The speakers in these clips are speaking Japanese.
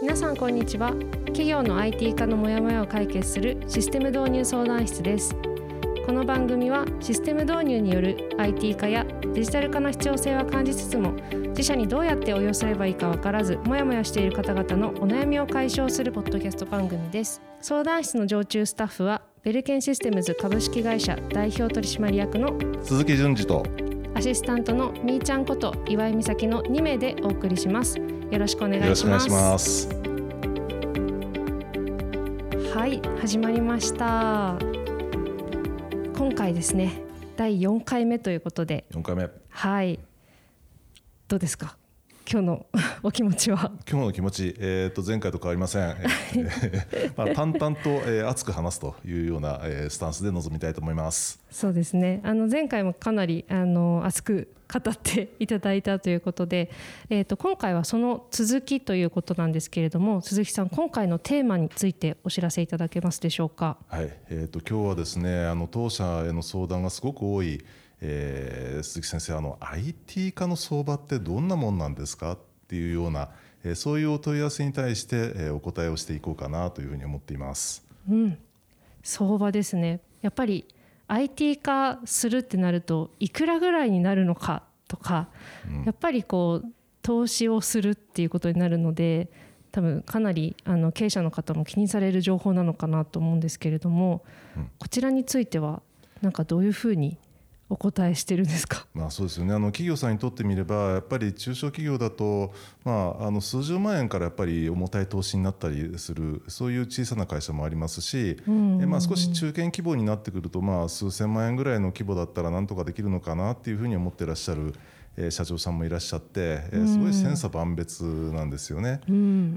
皆さんこんにちは。企業の IT 化のモヤモヤを解決するシステム導入相談室です。この番組はシステム導入による IT 化やデジタル化の必要性は感じつつも自社にどうやって応用すればいいか分からずモヤモヤしている方々のお悩みを解消するポッドキャスト番組です。相談室の常駐スタッフはベルケンシステムズ株式会社代表取締役の鈴木淳二とアシスタントのみーちゃんこと岩井美咲の2名でお送りしますよろしくお願いします。はい始まりました。今回ですね第4回目ということで。4回目。はい。どうですか？今日の お気持ちは？今日の気持ち、えー、と前回と変わりません、えー まあ、淡々と、えー、熱く話すというような、えー、スタンスで臨みたいと思います。そうですね。あの前回もかなりあの熱く語っていただいたということで、えー、と今回はその続きということなんですけれども鈴木さん今回のテーマについてお知らせいただけますでしょうか？はい、えー、と今日はですねあの当社への相談がすごく多いえー、鈴木先生あの IT 化の相場ってどんなもんなんですかっていうような、えー、そういうお問い合わせに対して、えー、お答えをしていこうかなというふうに思っています。うん、相場ですね。やっぱり IT 化するってなるといくらぐらいになるのかとか、うん、やっぱりこう投資をするっていうことになるので多分かなりあの経営者の方も気にされる情報なのかなと思うんですけれども、うん、こちらについてはなんかどういうふうにお答えしてるんですか、まあ、そうですよねあの企業さんにとってみればやっぱり中小企業だと、まあ、あの数十万円からやっぱり重たい投資になったりするそういう小さな会社もありますし、うんうん、まあ、少し中堅規模になってくると、まあ、数千万円ぐらいの規模だったらなんとかできるのかなっていうふうに思ってらっしゃる。社長さんもいらっしゃって、えすごい千差万別なんですよね。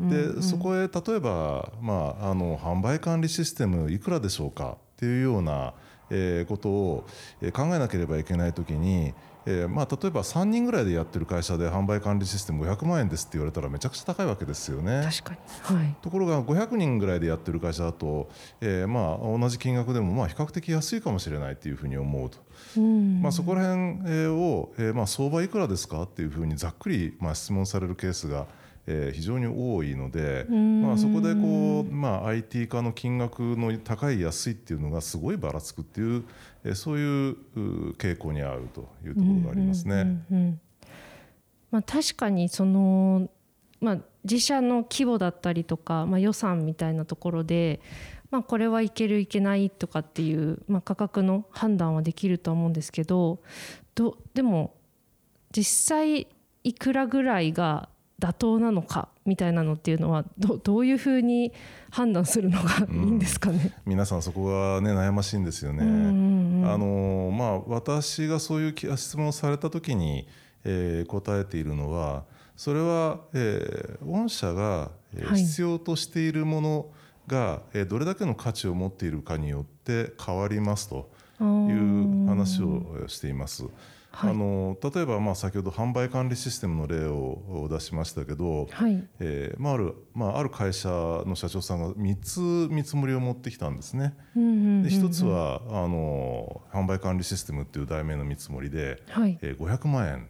でそこへ例えば、まあ、あの販売管理システムいくらでしょうかっていうようなえことを考えなければいけない時に、えー、まあ例えば3人ぐらいでやってる会社で販売管理システム500万円ですって言われたらめちゃくちゃ高いわけですよね。確かに、はい、ところが500人ぐらいでやってる会社だと、えー、まあ同じ金額でもまあ比較的安いかもしれないっていうふうに思うと。まあ、そこら辺を、えー、まあ相場いくらですかっていうふうにざっくりまあ質問されるケースがえー、非常に多いので、まあ、そこでこう、まあ、IT 化の金額の高い安いっていうのがすごいばらつくっていう、えー、そういう傾向にあるというところがありますね。まあ、確かにその、まあ、自社の規模だったりとか、まあ、予算みたいなところで、まあ、これはいけるいけないとかっていう、まあ、価格の判断はできると思うんですけどどでも実際いくらぐらいが妥当なのかみたいなのっていうのはどどういうふうに判断するのがいいんですかね、うん、皆さんそこがね悩ましいんですよね。あのまあ、私がそういう質問をされた時に、えー、答えているのはそれは、えー、御社が必要としているものが、はい、どれだけの価値を持っているかによって変わりますという話をしています。はい、あの例えばまあ先ほど販売管理システムの例を出しましたけど、はい。えーまああるまあ、ある会社の社長さんが3つ見積もりを持ってきたんですね。で1つはあの販売管理システムっていう題名の見積もりで、はい。えー、500万円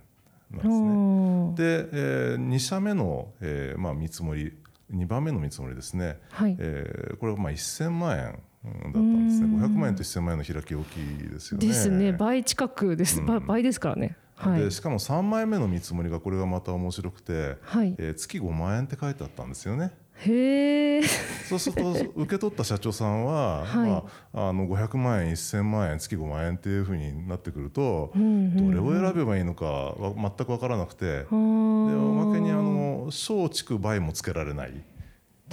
なんですね。で、えー、2社目の、えーまあ、見積もり2番目の見積もりですね、はい。えー、これはまあ1000万円だったんですね。500万円と1000万円の開き大きいですよね。ですね。倍近くです、うん、倍ですからね。はい、でしかも3枚目の見積もりがこれがまた面白くて、はい。えー、月5万円って書いてあったんですよね。へえ。そうすると受け取った社長さんは、はい、まあ、あの500万円1000万円月5万円っていうふうになってくると、うんうんうん、どれを選べばいいのか全く分からなくて。でおまけにあの松竹倍もつけられない。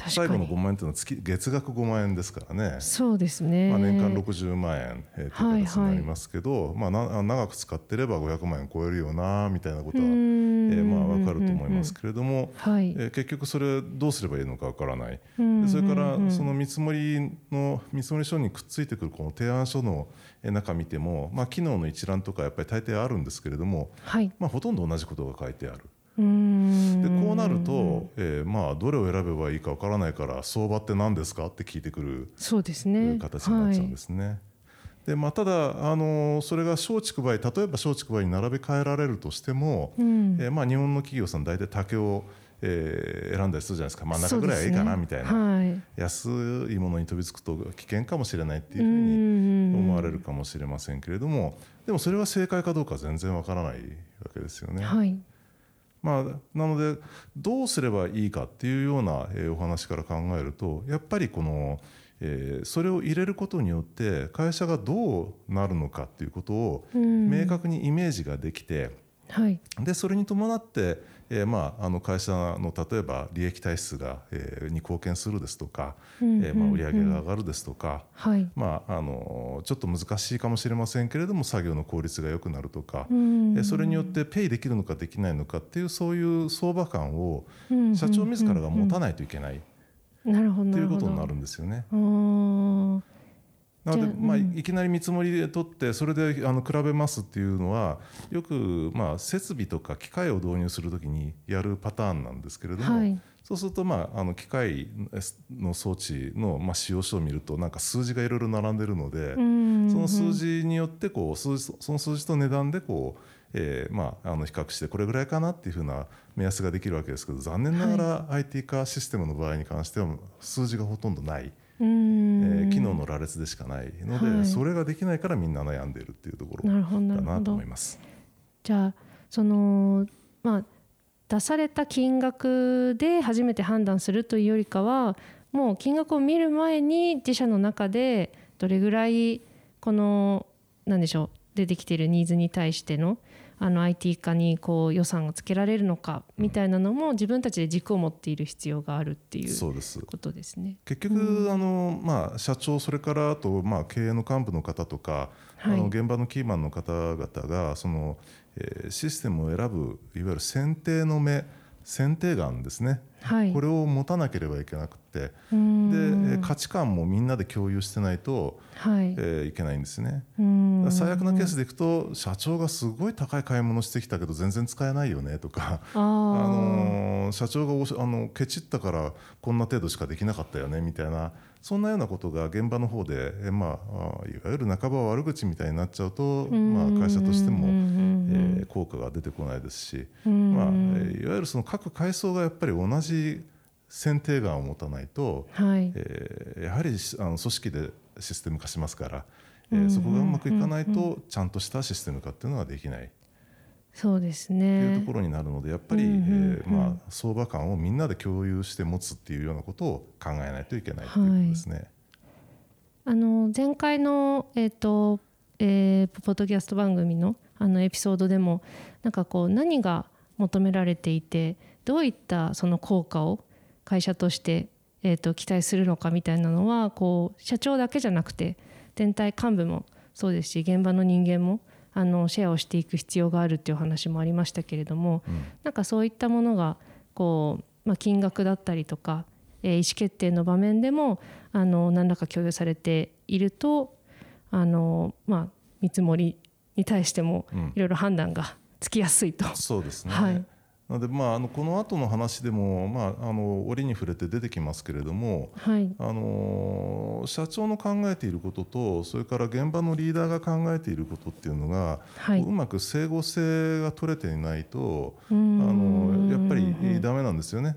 最後の5万円というのは月月額5万円ですからね。そうですね、まあ、年間60万円、えー、という形になりますけど、はいはい、まあ、な長く使ってれば500万円超えるよなみたいなことは、えー、まあ、分かると思いますけれども、はい、えー、結局それどうすればいいのか分からない、でそれからその見積もりの見積もり書にくっついてくるこの提案書の中見ても、まあ、機能の一覧とかやっぱり大抵あるんですけれども、はい。まあ、ほとんど同じことが書いてある。でこうなると、えー、まあどれを選べばいいかわからないから相場って何ですかって聞いてくるそうですね。形になっちゃうんですね。はい。でまあ、ただあのそれが松竹梅例えば松竹梅に並べ替えられるとしても、うん、えー、まあ、日本の企業さん大体竹を、えー、選んだりするじゃないですか。真ん中ぐらいはいいかなみたいな、ねはい、安いものに飛びつくと危険かもしれないっていうふうに思われるかもしれませんけれどもでもそれは正解かどうか全然わからないわけですよね。はいまあ、なのでどうすればいいかっていうような、えー、お話から考えるとやっぱりこの、えー、それを入れることによって会社がどうなるのかっていうことを明確にイメージができて、はい、でそれに伴ってえーまあ、あの会社の例えば利益体質が、えー、に貢献するですとか、うんうんうん、えー、まあ、売上が上がるですとか、はい、まあ、あのちょっと難しいかもしれませんけれども作業の効率が良くなるとか、うん。うん、それによってペイできるのかできないのかっていうそういう相場感を社長自らが持たないといけない、うんうん、っていうことになるんですよね。なので、まあ、いきなり見積もりで取ってそれであの比べますっていうのはよく、まあ、設備とか機械を導入するときにやるパターンなんですけれども、はい、そうすると、まあ、あの機械の装置の、まあ、使用書を見るとなんか数字がいろいろ並んでるので、その数字によってこう数字その数字と値段でこうえーまあ、あの比較してこれぐらいかなっていうふうな目安ができるわけですけど残念ながら IT 化システムの場合に関しては数字がほとんどない。えー、機能の羅列でしかないので、はい、それができないからみんな悩んでいるっていうところだなと思います。じゃあそのまあ出された金額で初めて判断するというよりかはもう金額を見る前に自社の中でどれぐらいこの何でしょう出てきているニーズに対してのあの IT 化にこう予算がつけられるのかみたいなのも自分たちで軸を持っている必要があるっていうことですね。結局、うん、あのまあ、社長それからあと、まあ、経営の幹部の方とか、はい、あの現場のキーマンの方々がその、えー、システムを選ぶいわゆる選定の目選定眼ですね、はい、これを持たなければいけなくて。で価値観もみんなで共有してないと、はい。えー、いけないんですね。最悪なケースでいくと社長がすごい高い買い物してきたけど全然使えないよねとかあのー、社長があのケチったからこんな程度しかできなかったよねみたいなそんなようなことが現場の方で、えまあ、いわゆる半ば悪口みたいになっちゃうと、まあ、会社としても、えー、効果が出てこないですし、まあ、いわゆるその各階層がやっぱり同じ選定眼を持たないと、はい、えー、やはりあの組織でシステム化しますから、えー、そこがうまくいかないとちゃんとしたシステム化っていうのはできない。そうですね。いうところになるのでやっぱり、うんうんうん、えー、まあ、相場感をみんなで共有して持つっていうようなことを考えないといけないということですね。はい、あの前回の、えーとえー、ポッドキャスト番組のあのエピソードでもなんかこう何が求められていてどういったその効果を会社として、えー、と期待するのかみたいなのはこう社長だけじゃなくて全体幹部もそうですし現場の人間もあのシェアをしていく必要があるっていう話もありましたけれども、うん、なんかそういったものがこう、まあ、金額だったりとか、えー、意思決定の場面でもあの何らか共有されているとあの、まあ、見積もりに対してもいろいろ判断がつきやすいと。うん、そうですね、はいなので、まあ、あのこの後の話でも、まあ、あの折に触れて出てきますけれども、はい、あの社長の考えていることとそれから現場のリーダーが考えていることっていうのが、はい、うまく整合性が取れていないとあのやっぱりダメなんですよね。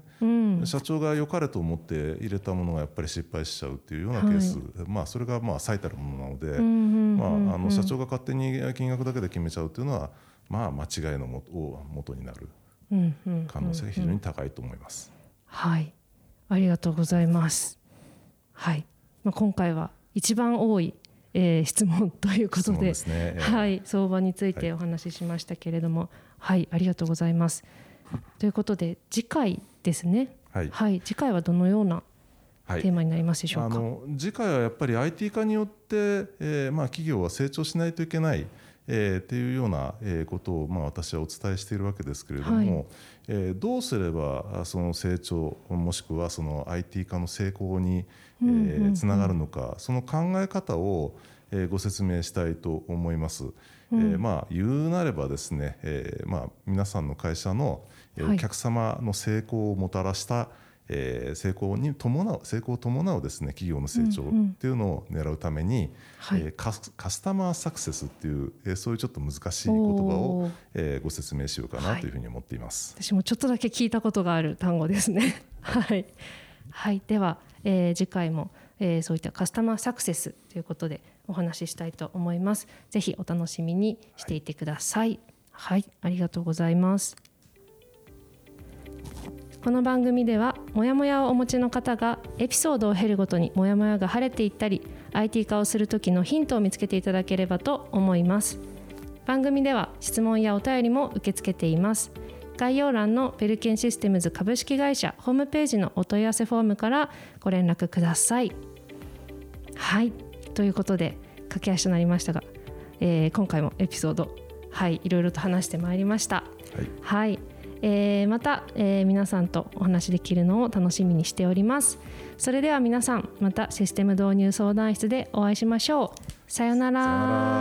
社長が良かれと思って入れたものがやっぱり失敗しちゃうっていうようなケース、はい、まあ、それがまあ最たるものなので、まあ、あの社長が勝手に金額だけで決めちゃうっていうのは、まあ、間違いのも元になる。可能性が非常に高いと思います。はい、ありがとうございます。はい、まあ、今回は一番多い、えー、質問ということで、でね、はい、相場についてお話ししましたけれども、はい、はい、ありがとうございます。ということで次回ですね。はい、はい、次回はどのようなテーマになりますでしょうか？あの次回はやっぱり IT 化によって、えー、まあ企業は成長しないといけない。えー、っていうようなことを、まあ、私はお伝えしているわけですけれども、はい、えー、どうすればその成長もしくはその IT 化の成功に、えー、つながるのか、その考え方を、えー、ご説明したいと思います。うん、えー、まあ、言うなればですね、えーまあ、皆さんの会社のお客様の成功をもたらした、えー、成功に伴う成功を伴うですね企業の成長っていうのを狙うために、うんうん、えー、カスタマーサクセスっていう、えー、そういうちょっと難しい言葉を、えー、ご説明しようかなというふうに思っています、はい、私もちょっとだけ聞いたことがある単語ですね。はい、はい、では、えー、次回も、えー、そういったカスタマーサクセスということでお話ししたいと思います。ぜひお楽しみにしていてください、はい、はい、ありがとうございます。この番組ではモヤモヤをお持ちの方がエピソードを経るごとにモヤモヤが晴れていったり IT 化をする時のヒントを見つけていただければと思います。番組では質問やお便りも受け付けています。概要欄のペルケンシステムズ株式会社ホームページのお問い合わせフォームからご連絡ください。はい。ということで駆け足となりましたが、えー、今回もエピソードはいいろいろと話してまいりました。はい、はいえー、また、えー、皆さんとお話できるのを楽しみにしております。それでは皆さんまたシステム導入相談室でお会いしましょう。さようなら。